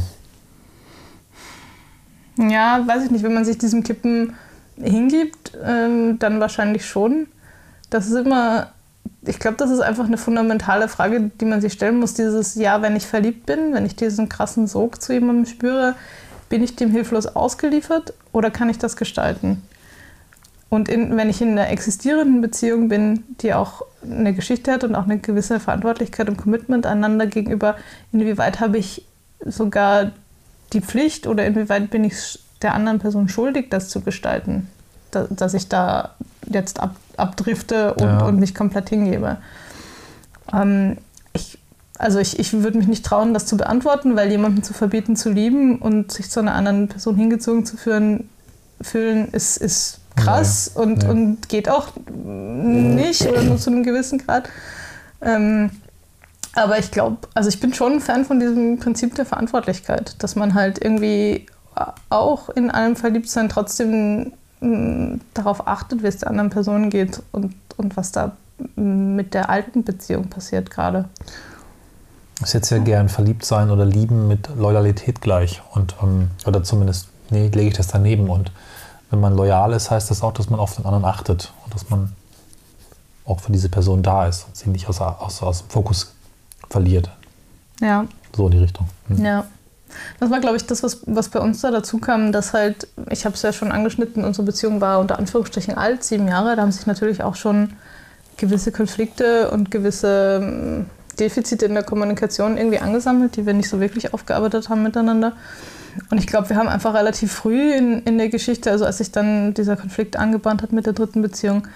Ja, weiß ich nicht, wenn man sich diesem Kippen hingibt, ähm, dann wahrscheinlich schon. Das ist immer, ich glaube, das ist einfach eine fundamentale Frage, die man sich stellen muss. Dieses Ja, wenn ich verliebt bin, wenn ich diesen krassen Sog zu jemandem spüre, bin ich dem hilflos ausgeliefert oder kann ich das gestalten? Und in, wenn ich in einer existierenden Beziehung bin, die auch eine Geschichte hat und auch eine gewisse Verantwortlichkeit und Commitment einander gegenüber, inwieweit habe ich sogar die Pflicht oder inwieweit bin ich der anderen Person schuldig, das zu gestalten, da, dass ich da jetzt ab, abdrifte und, ja. und, mich komplett hingebe. Ähm, ich, also ich, ich würde mich nicht trauen, das zu beantworten, weil jemanden zu verbieten zu lieben und sich zu einer anderen Person hingezogen zu führen, fühlen, ist, ist krass ja, und, ja. und geht auch nicht oder nur zu einem gewissen Grad. Ähm, aber ich glaube, also ich bin schon ein Fan von diesem Prinzip der Verantwortlichkeit, dass man halt irgendwie auch in allem Verliebtsein trotzdem mm, darauf achtet, wie es der anderen Person geht und, und was da mit der alten Beziehung passiert gerade. Ich setze ja gern verliebt sein oder lieben mit Loyalität gleich und ähm, oder zumindest nee, lege ich das daneben und wenn man loyal ist, heißt das auch, dass man auf den anderen achtet und dass man auch für diese Person da ist und sie nicht aus, aus, aus dem Fokus verliert. Ja. So in die Richtung. Mhm. Ja. Das war, glaube ich, das, was, was bei uns da dazu kam, dass halt, ich habe es ja schon angeschnitten, unsere Beziehung war unter Anführungsstrichen alt, sieben Jahre. Da haben sich natürlich auch schon gewisse Konflikte und gewisse ähm, Defizite in der Kommunikation irgendwie angesammelt, die wir nicht so wirklich aufgearbeitet haben miteinander. Und ich glaube, wir haben einfach relativ früh in, in der Geschichte, also als sich dann dieser Konflikt angebahnt hat mit der dritten Beziehung,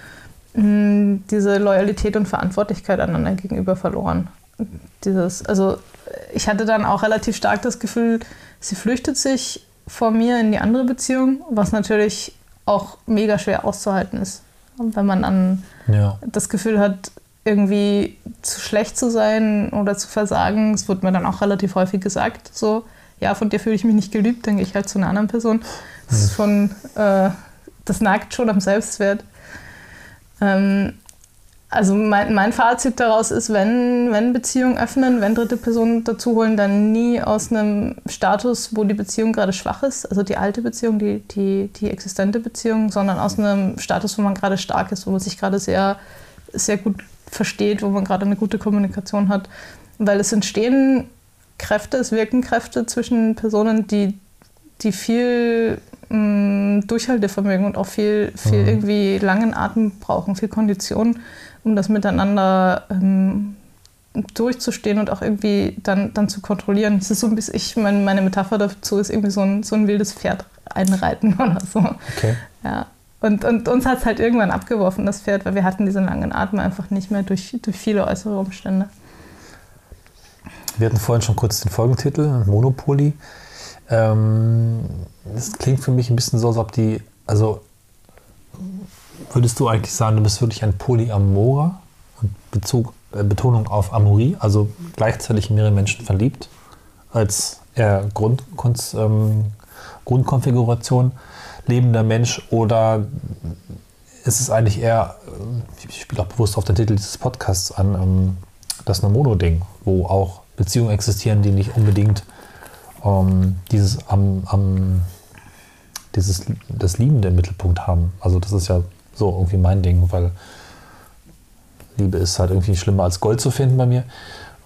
diese Loyalität und Verantwortlichkeit einander gegenüber verloren. dieses, also ich hatte dann auch relativ stark das Gefühl, sie flüchtet sich vor mir in die andere Beziehung, was natürlich auch mega schwer auszuhalten ist. Wenn man dann Ja. das Gefühl hat, irgendwie zu schlecht zu sein oder zu versagen. Es wird mir dann auch relativ häufig gesagt, so, ja, von dir fühle ich mich nicht geliebt, dann gehe ich halt zu einer anderen Person. Das ist schon, äh, das nagt schon am Selbstwert. Ähm, also mein, mein Fazit daraus ist, wenn, wenn Beziehungen öffnen, wenn dritte Personen dazuholen, dann nie aus einem Status, wo die Beziehung gerade schwach ist, also die alte Beziehung, die, die, die existente Beziehung, sondern aus einem Status, wo man gerade stark ist, wo man sich gerade sehr, sehr gut versteht, wo man gerade eine gute Kommunikation hat. Weil es entstehen Kräfte, es wirken Kräfte zwischen Personen, die, die viel mh, Durchhaltevermögen und auch viel, viel Mhm. irgendwie langen Atem brauchen, viel Kondition, um das miteinander ähm, durchzustehen und auch irgendwie dann, dann zu kontrollieren. Es ist so ein bisschen, ich, meine, meine Metapher dazu ist irgendwie so ein, so ein wildes Pferd einreiten (laughs) oder so. Okay. Ja. Und, und uns hat es halt irgendwann abgeworfen, das Pferd, weil wir hatten diesen langen Atem einfach nicht mehr durch, durch viele äußere Umstände. Wir hatten vorhin schon kurz den Folgentitel, Monopoly. Ähm, das klingt für mich ein bisschen so, als ob die, also würdest du eigentlich sagen, du bist wirklich ein Polyamorer und Bezug, äh, Betonung auf Amorie, also gleichzeitig mehrere Menschen verliebt, als eher Grund, ähm, Grundkonfiguration lebender Mensch oder ist es eigentlich eher, äh, ich spiele auch bewusst auf den Titel dieses Podcasts an, ähm, das Mono-Ding, wo auch Beziehungen existieren, die nicht unbedingt ähm, dieses am, am dieses das Liebende im Mittelpunkt haben. Also das ist ja so irgendwie mein Ding, weil Liebe ist halt irgendwie schlimmer als Gold zu finden bei mir.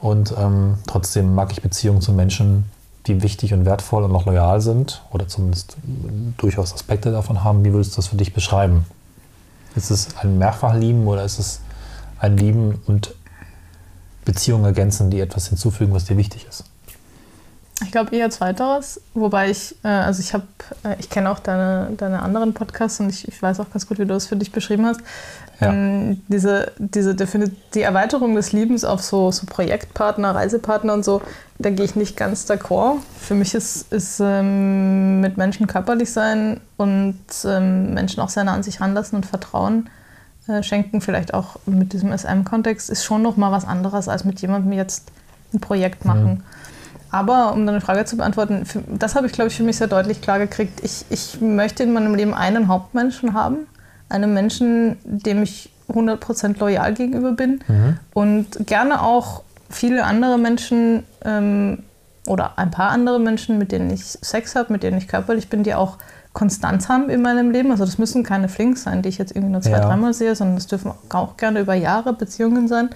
Und ähm, trotzdem mag ich Beziehungen zu Menschen, die wichtig und wertvoll und auch loyal sind oder zumindest durchaus Aspekte davon haben. Wie würdest du das für dich beschreiben? Ist es ein Mehrfachlieben oder ist es ein Lieben und Beziehungen ergänzen, die etwas hinzufügen, was dir wichtig ist? Ich glaube eher zweiteres, wobei ich, äh, also ich habe, äh, ich kenne auch deine, deine anderen Podcasts und ich, ich weiß auch ganz gut, wie du das für dich beschrieben hast. Ja. Ähm, diese, diese die Erweiterung des Liebens auf so, so Projektpartner, Reisepartner und so, da gehe ich nicht ganz d'accord. Für mich ist, ist ähm, mit Menschen körperlich sein und ähm, Menschen auch sehr nah an sich ranlassen und Vertrauen äh, schenken, vielleicht auch mit diesem SM-Kontext, ist schon noch mal was anderes, als mit jemandem jetzt ein Projekt machen. Aber um deine Frage zu beantworten, für, das habe ich, glaube ich, für mich sehr deutlich klar gekriegt. Ich, ich möchte in meinem Leben einen Hauptmenschen haben. Einen Menschen, dem ich 100% loyal gegenüber bin. Und gerne auch viele andere Menschen ähm, oder ein paar andere Menschen, mit denen ich Sex habe, mit denen ich körperlich bin, die auch Konstanz haben in meinem Leben. Also das müssen keine Flinks sein, die ich jetzt irgendwie nur zwei, Ja. dreimal sehe, sondern es dürfen auch gerne über Jahre Beziehungen sein.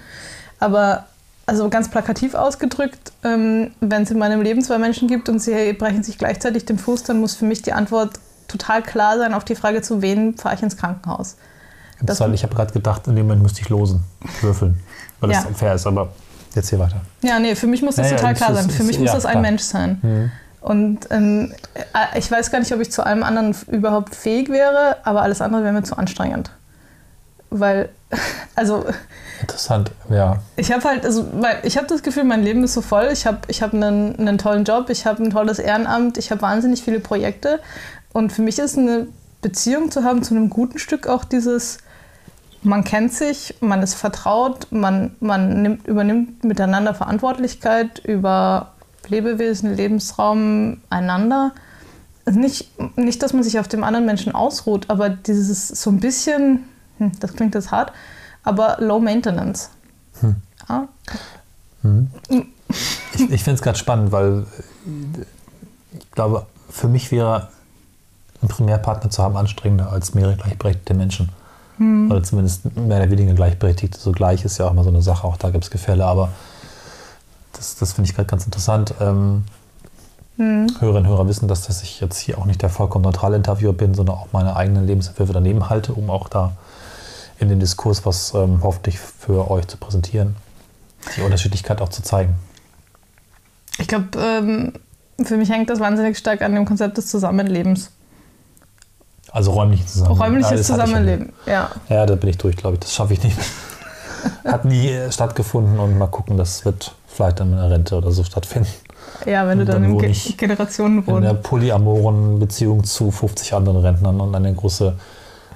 Aber also ganz plakativ ausgedrückt, ähm, wenn es in meinem Leben zwei Menschen gibt und sie brechen sich gleichzeitig den Fuß, dann muss für mich die Antwort total klar sein auf die Frage, zu wen fahre ich ins Krankenhaus. Das- Das, ich habe gerade gedacht, in dem Moment müsste ich losen, würfeln, weil Ja. es fair ist, aber jetzt hier weiter. Ja, nee, für mich muss das Ja, ja, total das klar sein. Für mich muss ja, das ein klar. Mensch sein. Mhm. Und ähm, äh, ich weiß gar nicht, ob ich zu allem anderen überhaupt fähig wäre, aber alles andere wäre mir zu anstrengend. Weil, (laughs) also Interessant, ja. ich habe halt, also weil ich habe das Gefühl, mein Leben ist so voll. Ich habe ich hab einen, einen tollen Job, ich habe ein tolles Ehrenamt, ich habe wahnsinnig viele Projekte. Und für mich ist eine Beziehung zu haben zu einem guten Stück auch dieses, man kennt sich, man ist vertraut, man, man nimmt, übernimmt miteinander Verantwortlichkeit über Lebewesen, Lebensraum, einander. Also Nicht, nicht, dass man sich auf dem anderen Menschen ausruht, aber dieses so ein bisschen, hm, das klingt jetzt hart, aber Low Maintenance. Ja, (laughs) Ich, ich finde es gerade spannend, weil ich glaube, für mich wäre einen Primärpartner zu haben anstrengender als mehrere gleichberechtigte Menschen. Oder zumindest mehr oder weniger gleichberechtigt. So gleich ist ja auch immer so eine Sache, auch da gibt es Gefälle, aber das, das finde ich gerade ganz interessant. Ähm, Hörerinnen und Hörer wissen, dass, dass ich jetzt hier auch nicht der vollkommen neutrale Interviewer bin, sondern auch meine eigenen Lebensentwürfe daneben halte, um auch da in den Diskurs was ähm, hoffentlich für euch zu präsentieren. Die Unterschiedlichkeit auch zu zeigen. Ich glaube, ähm, für mich hängt das wahnsinnig stark an dem Konzept des Zusammenlebens. Also räumliches Zusammenleben. Räumliches Ja, Zusammenleben, ja. Ja, ja, da bin ich durch, glaube ich. Das schaffe ich nicht. (laughs) hat nie äh, stattgefunden und mal gucken, das wird vielleicht in einer Rente oder so stattfinden. Ja, wenn du dann, dann im Ge ich In der polyamoren Beziehung zu 50 anderen Rentnern und eine große.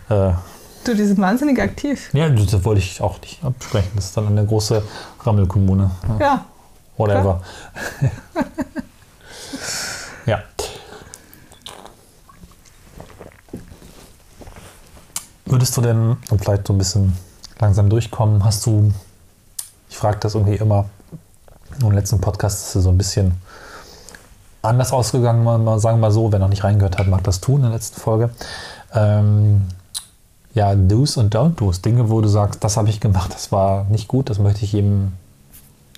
Äh, Du, die sind wahnsinnig aktiv. ja, das wollte ich auch nicht absprechen. Das ist dann eine große Rammelkommune. Ja, Ja, Whatever. (laughs) ja. Würdest du denn, und vielleicht so ein bisschen langsam durchkommen, hast du, ich frage das irgendwie immer, im letzten Podcast ist es so ein bisschen anders ausgegangen, sagen wir mal so, wer noch nicht reingehört hat, mag das tun in der letzten Folge. Ähm, ja, Do's und Don't Do's, Dinge, wo du sagst, das habe ich gemacht, das war nicht gut, das möchte ich jedem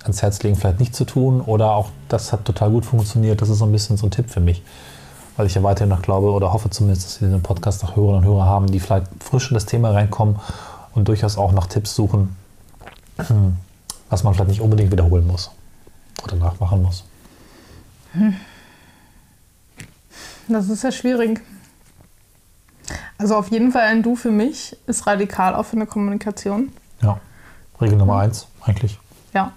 ans Herz legen, vielleicht nicht zu tun oder auch das hat total gut funktioniert. Das ist so ein bisschen so ein Tipp für mich, weil ich ja weiterhin noch glaube oder hoffe zumindest, dass wir diesen Podcast auch Hörerinnen und Hörer haben, die vielleicht frisch in das Thema reinkommen und durchaus auch nach Tipps suchen, was man vielleicht nicht unbedingt wiederholen muss oder nachmachen muss. das ist ja schwierig. Also auf jeden Fall ein Du für mich ist radikal auch für eine Kommunikation. Ja, Regel Nummer eins eigentlich. Ja.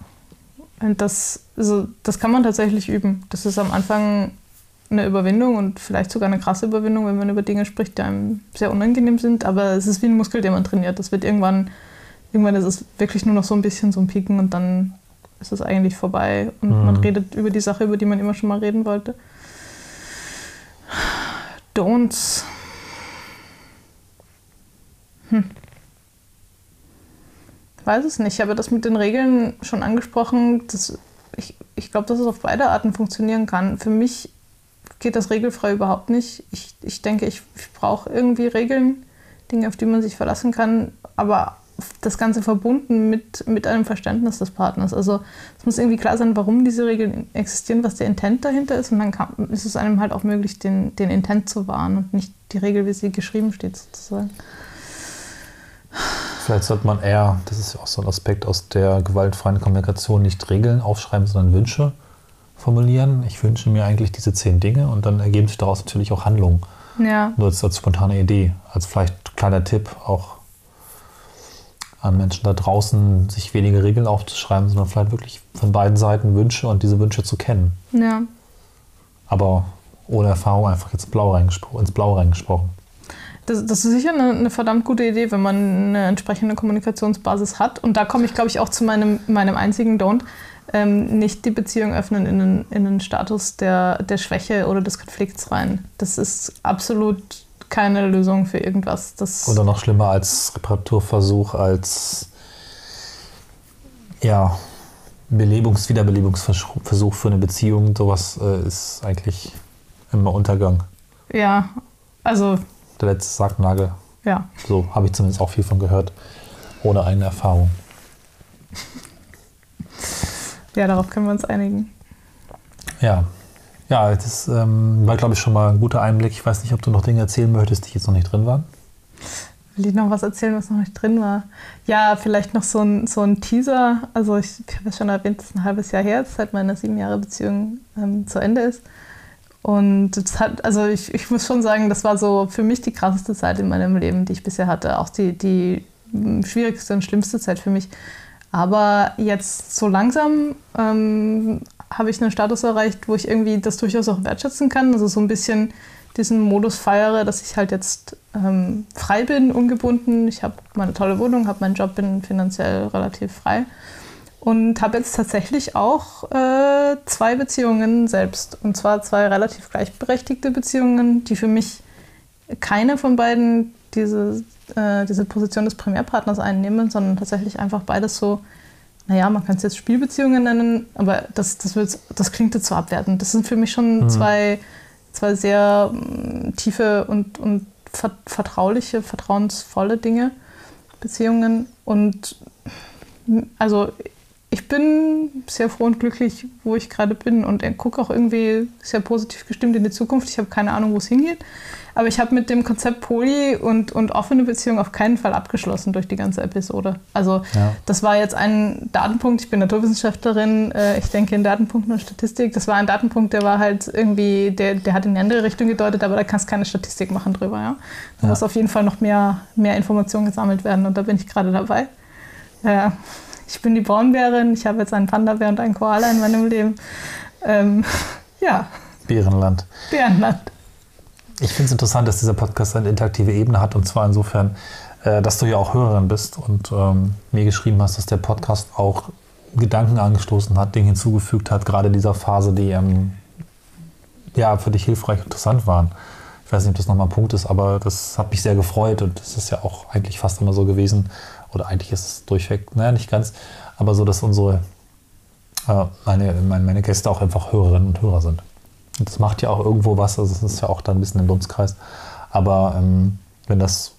Und das, also das kann man tatsächlich üben. Das ist am Anfang eine Überwindung und vielleicht sogar eine krasse Überwindung, wenn man über Dinge spricht, die einem sehr unangenehm sind. Aber es ist wie ein Muskel, den man trainiert. Das wird irgendwann, irgendwann ist es wirklich nur noch so ein bisschen so ein Pieken und dann ist es eigentlich vorbei und Mhm. man redet über die Sache, über die man immer schon mal reden wollte. Don'ts. Hm. Ich weiß es nicht. Ich habe das mit den Regeln schon angesprochen. Das, ich ich glaube, dass es auf beide Arten funktionieren kann. Für mich geht das regelfrei überhaupt nicht. Ich, ich denke, ich, ich brauche irgendwie Regeln, Dinge, auf die man sich verlassen kann, aber das Ganze verbunden mit, mit einem Verständnis des Partners. Also es muss irgendwie klar sein, warum diese Regeln existieren, was der Intent dahinter ist und dann kann, ist es einem halt auch möglich, den, den Intent zu wahren und nicht die Regel, wie sie geschrieben steht, sozusagen. Vielleicht sollte man eher, das ist ja auch so ein Aspekt aus der gewaltfreien Kommunikation, nicht Regeln aufschreiben, sondern Wünsche formulieren. Ich wünsche mir eigentlich diese zehn Dinge und dann ergeben sich daraus natürlich auch Handlungen. Ja, Nur als, als spontane Idee, als vielleicht kleiner Tipp auch an Menschen da draußen, sich weniger Regeln aufzuschreiben, sondern vielleicht wirklich von beiden Seiten Wünsche und diese Wünsche zu kennen. ja. Aber ohne Erfahrung einfach jetzt blau ins Blau reingesprochen. Das, das ist sicher eine, eine verdammt gute Idee, wenn man eine entsprechende Kommunikationsbasis hat. Und da komme ich, glaube ich, auch zu meinem, meinem einzigen Don't. Ähm, nicht die Beziehung öffnen in den, in den Status der, der Schwäche oder des Konflikts rein. Das ist absolut keine Lösung für irgendwas. Das, Oder noch schlimmer als Reparaturversuch, als ja, Belebungs-, Wiederbelebungsversuch für eine Beziehung. Sowas äh, ist eigentlich immer Untergang. ja, also, Der letzte Sargnagel. ja. So habe ich zumindest auch viel von gehört, ohne eigene Erfahrung. Ja, darauf können wir uns einigen. Ja, ja das ähm, war, glaube ich, schon mal ein guter Einblick. Ich weiß nicht, ob du noch Dinge erzählen möchtest, die jetzt noch nicht drin waren. Will ich noch was erzählen, was noch nicht drin war? Ja, vielleicht noch so ein, so ein Teaser. Also ich, ich habe es schon erwähnt, es ist ein halbes Jahr her, seit meine sieben Jahre Beziehung ähm, zu Ende ist. Und das hat, also ich, ich muss schon sagen, das war so für mich die krasseste Zeit in meinem Leben, die ich bisher hatte. Auch die, die schwierigste und schlimmste Zeit für mich. Aber jetzt so langsam ähm, habe ich einen Status erreicht, wo ich irgendwie das durchaus auch wertschätzen kann. Also so ein bisschen diesen Modus feiere, dass ich halt jetzt ähm, frei bin, ungebunden. Ich habe meine tolle Wohnung, habe meinen Job, bin finanziell relativ frei. Und habe jetzt tatsächlich auch äh, zwei Beziehungen selbst. Und zwar zwei relativ gleichberechtigte Beziehungen, die für mich keine von beiden diese, äh, diese Position des Primärpartners einnehmen, sondern tatsächlich einfach beides so, naja, man kann es jetzt Spielbeziehungen nennen, aber das, das, wird, das klingt jetzt so abwertend. Das sind für mich schon Mhm. zwei, zwei sehr mm, tiefe und, und ver vertrauliche, vertrauensvolle Dinge, Beziehungen. Und mm, also ich bin sehr froh und glücklich, wo ich gerade bin und gucke auch irgendwie sehr positiv gestimmt in die Zukunft. Ich habe keine Ahnung, wo es hingeht. Aber ich habe mit dem Konzept Poly und, und offene Beziehung auf keinen Fall abgeschlossen durch die ganze Episode. Also Ja. das war jetzt ein Datenpunkt. Ich bin Naturwissenschaftlerin. Äh, ich denke in Datenpunkten und Statistik. Das war ein Datenpunkt, der war halt irgendwie, der, der hat in eine andere Richtung gedeutet, aber da kannst keine Statistik machen drüber. Ja? Da Ja. muss auf jeden Fall noch mehr, mehr Informationen gesammelt werden und da bin ich gerade dabei. Ja, ich bin die Braunbärin. Ich habe jetzt einen Panda-Bär und einen Koala in meinem Leben. Ähm, (laughs) ja. Bärenland. Bärenland. Ich finde es interessant, dass dieser Podcast eine interaktive Ebene hat und zwar insofern, äh, dass du ja auch Hörerin bist und ähm, mir geschrieben hast, dass der Podcast auch Gedanken angestoßen hat, Dinge hinzugefügt hat, gerade in dieser Phase, die ähm, ja für dich hilfreich und interessant waren. Ich weiß nicht, ob das nochmal ein Punkt ist, aber das hat mich sehr gefreut und das ist ja auch eigentlich fast immer so gewesen, oder eigentlich ist es durchweg, naja, nicht ganz, aber so, dass unsere, äh, meine, meine, meine Gäste auch einfach Hörerinnen und Hörer sind. Das macht ja auch irgendwo was, also es ist ja auch dann ein bisschen ein Dunstkreis. Aber ähm, wenn das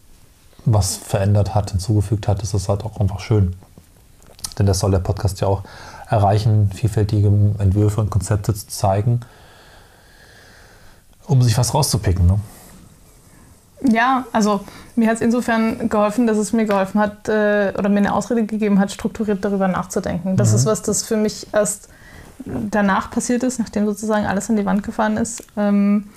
was verändert hat, hinzugefügt hat, ist das halt auch einfach schön. Denn das soll der Podcast ja auch erreichen, vielfältige Entwürfe und Konzepte zu zeigen, um sich was rauszupicken. Ne? Ja, also mir hat es insofern geholfen, dass es mir geholfen hat äh, oder mir eine Ausrede gegeben hat, strukturiert darüber nachzudenken. Das mhm. ist was, das für mich erst danach passiert ist, nachdem sozusagen alles an die Wand gefahren ist, ähm,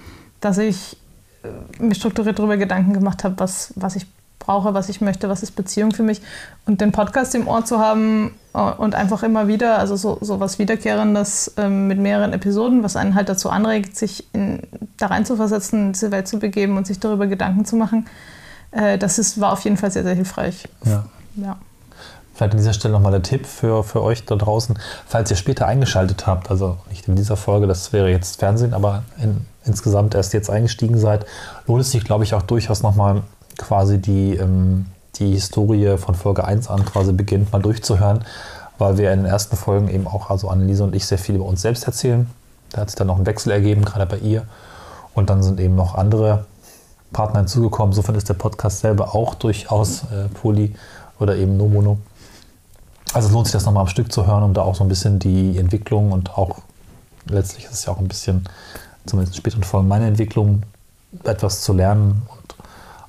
dass ich äh, mir strukturiert darüber Gedanken gemacht habe, was, was ich brauche, was ich möchte, was ist Beziehung für mich. Und den Podcast im Ohr zu haben äh, und einfach immer wieder, also so, so was Wiederkehrendes ähm, mit mehreren Episoden, was einen halt dazu anregt, sich in, da rein zu versetzen, in diese Welt zu begeben und sich darüber Gedanken zu machen, äh, das ist, war auf jeden Fall sehr, sehr hilfreich. Ja. ja. Vielleicht an dieser Stelle nochmal der Tipp für, für euch da draußen, falls ihr später eingeschaltet habt, also nicht in dieser Folge, das wäre jetzt Fernsehen, aber in, insgesamt erst jetzt eingestiegen seid, lohnt es sich, glaube ich, auch durchaus nochmal quasi die, ähm, die Historie von Folge 1 an quasi beginnt, mal durchzuhören, weil wir in den ersten Folgen eben auch, also Anneliese und ich, sehr viel über uns selbst erzählen. Da hat sich dann noch ein Wechsel ergeben, gerade bei ihr. Und dann sind eben noch andere Partner hinzugekommen. Insofern ist der Podcast selber auch durchaus äh, Poly oder eben No Mono. Also es lohnt sich das nochmal am Stück zu hören, um da auch so ein bisschen die Entwicklung und auch letztlich ist es ja auch ein bisschen, zumindest in späteren Folgen, meine Entwicklung, etwas zu lernen und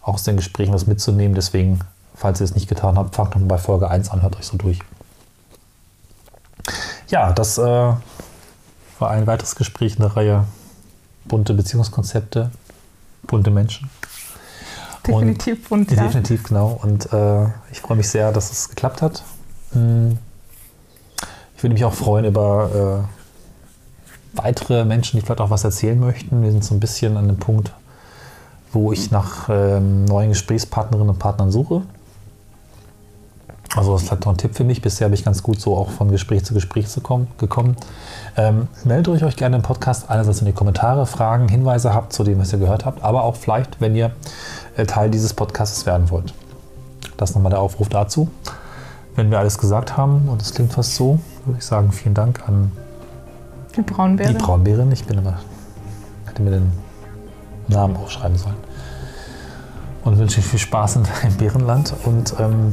auch aus den Gesprächen was mitzunehmen. Deswegen, falls ihr es nicht getan habt, fangt nochmal bei Folge 1 an, hört euch so durch. Ja, das äh, war ein weiteres Gespräch in der Reihe bunte Beziehungskonzepte, bunte Menschen. Definitiv bunt, ja. Definitiv, genau. Und äh, ich freue mich sehr, dass es geklappt hat. Hm. Ich würde mich auch freuen über äh, weitere Menschen, die vielleicht auch was erzählen möchten. Wir sind so ein bisschen an dem Punkt, wo ich nach ähm, neuen Gesprächspartnerinnen und Partnern suche. Also das ist vielleicht noch ein Tipp für mich. Bisher habe ich ganz gut so auch von Gespräch zu Gespräch zu kommen, gekommen. Ähm, meldet euch gerne im Podcast einerseits in die Kommentare, Fragen, Hinweise habt zu dem, was ihr gehört habt, aber auch vielleicht, wenn ihr äh, Teil dieses Podcasts werden wollt. Das ist nochmal der Aufruf dazu. Wenn wir alles gesagt haben, und es klingt fast so, würde ich sagen, vielen Dank an die Braunbärin. Die Braunbärin. Ich bin immer, hätte mir den Namen aufschreiben sollen. Und wünsche euch viel Spaß im Bärenland und ähm,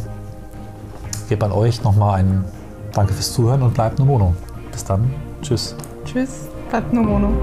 gebe an euch nochmal ein Danke fürs Zuhören und bleibt nur Mono. Bis dann. Tschüss. Tschüss. Bleibt nur Mono.